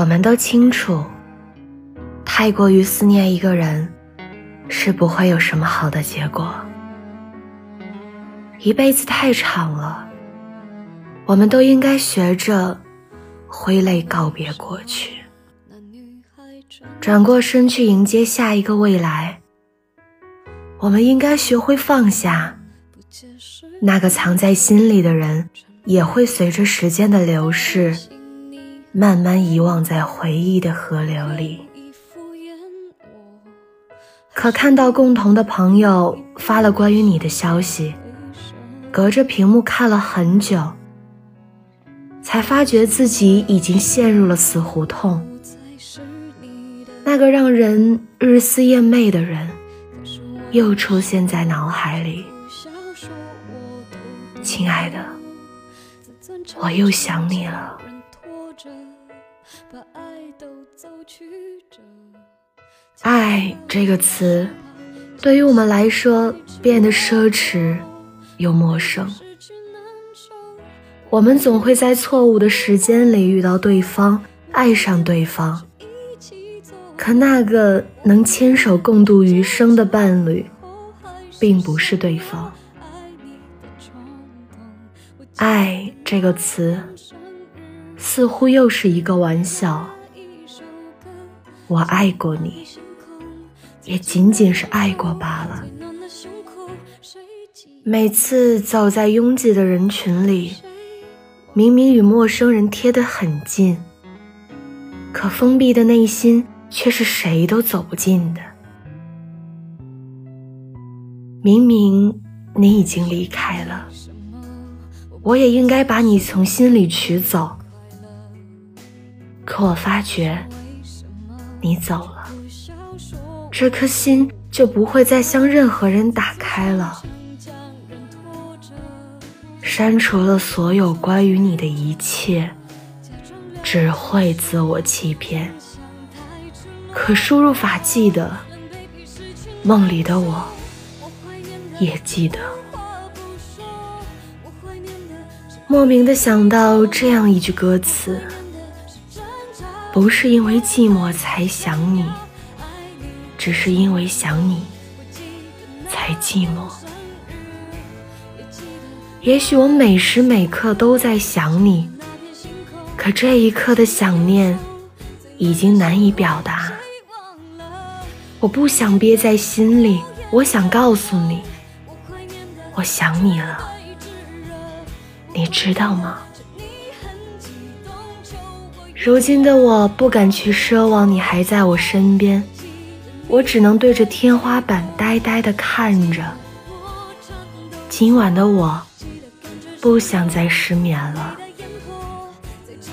我们都清楚，太过于思念一个人，是不会有什么好的结果。一辈子太长了，我们都应该学着挥泪告别过去，转过身去迎接下一个未来。我们应该学会放下，那个藏在心里的人，也会随着时间的流逝。慢慢遗忘在回忆的河流里。可看到共同的朋友发了关于你的消息，隔着屏幕看了很久，才发觉自己已经陷入了死胡同。那个让人日思夜寐的人，又出现在脑海里。亲爱的，我又想你了。爱这个词，对于我们来说变得奢侈又陌生。我们总会在错误的时间里遇到对方，爱上对方。可那个能牵手共度余生的伴侣，并不是对方。爱这个词。似乎又是一个玩笑。我爱过你，也仅仅是爱过罢了。每次走在拥挤的人群里，明明与陌生人贴得很近，可封闭的内心却是谁都走不进的。明明你已经离开了，我也应该把你从心里取走。可我发觉，你走了，这颗心就不会再向任何人打开了，删除了所有关于你的一切，只会自我欺骗。可输入法记得，梦里的我也记得，莫名的想到这样一句歌词。不是因为寂寞才想你，只是因为想你才寂寞。也许我每时每刻都在想你，可这一刻的想念已经难以表达。我不想憋在心里，我想告诉你，我想你了，你知道吗？如今的我不敢去奢望你还在我身边，我只能对着天花板呆呆地看着。今晚的我不想再失眠了，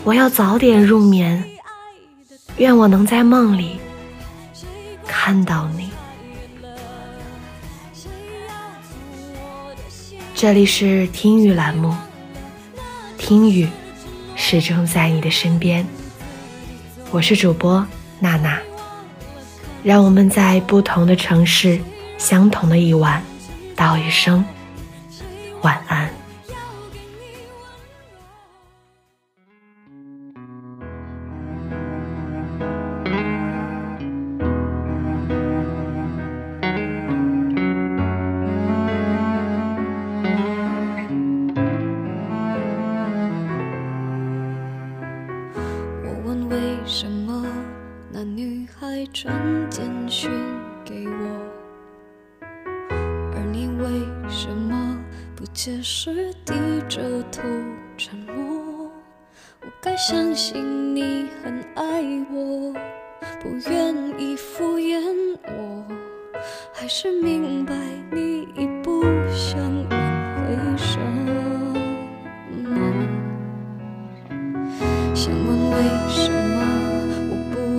我要早点入眠。愿我能在梦里看到你。这里是听雨栏目，听雨。始终在你的身边，我是主播娜娜。让我们在不同的城市，相同的一晚，道一声晚安。传简讯给我，而你为什么不解释，低着头沉默？我该相信你很爱我，不愿意敷衍我，还是明白你已不想挽回什么？想问为什么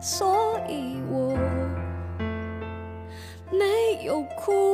所以我没有哭。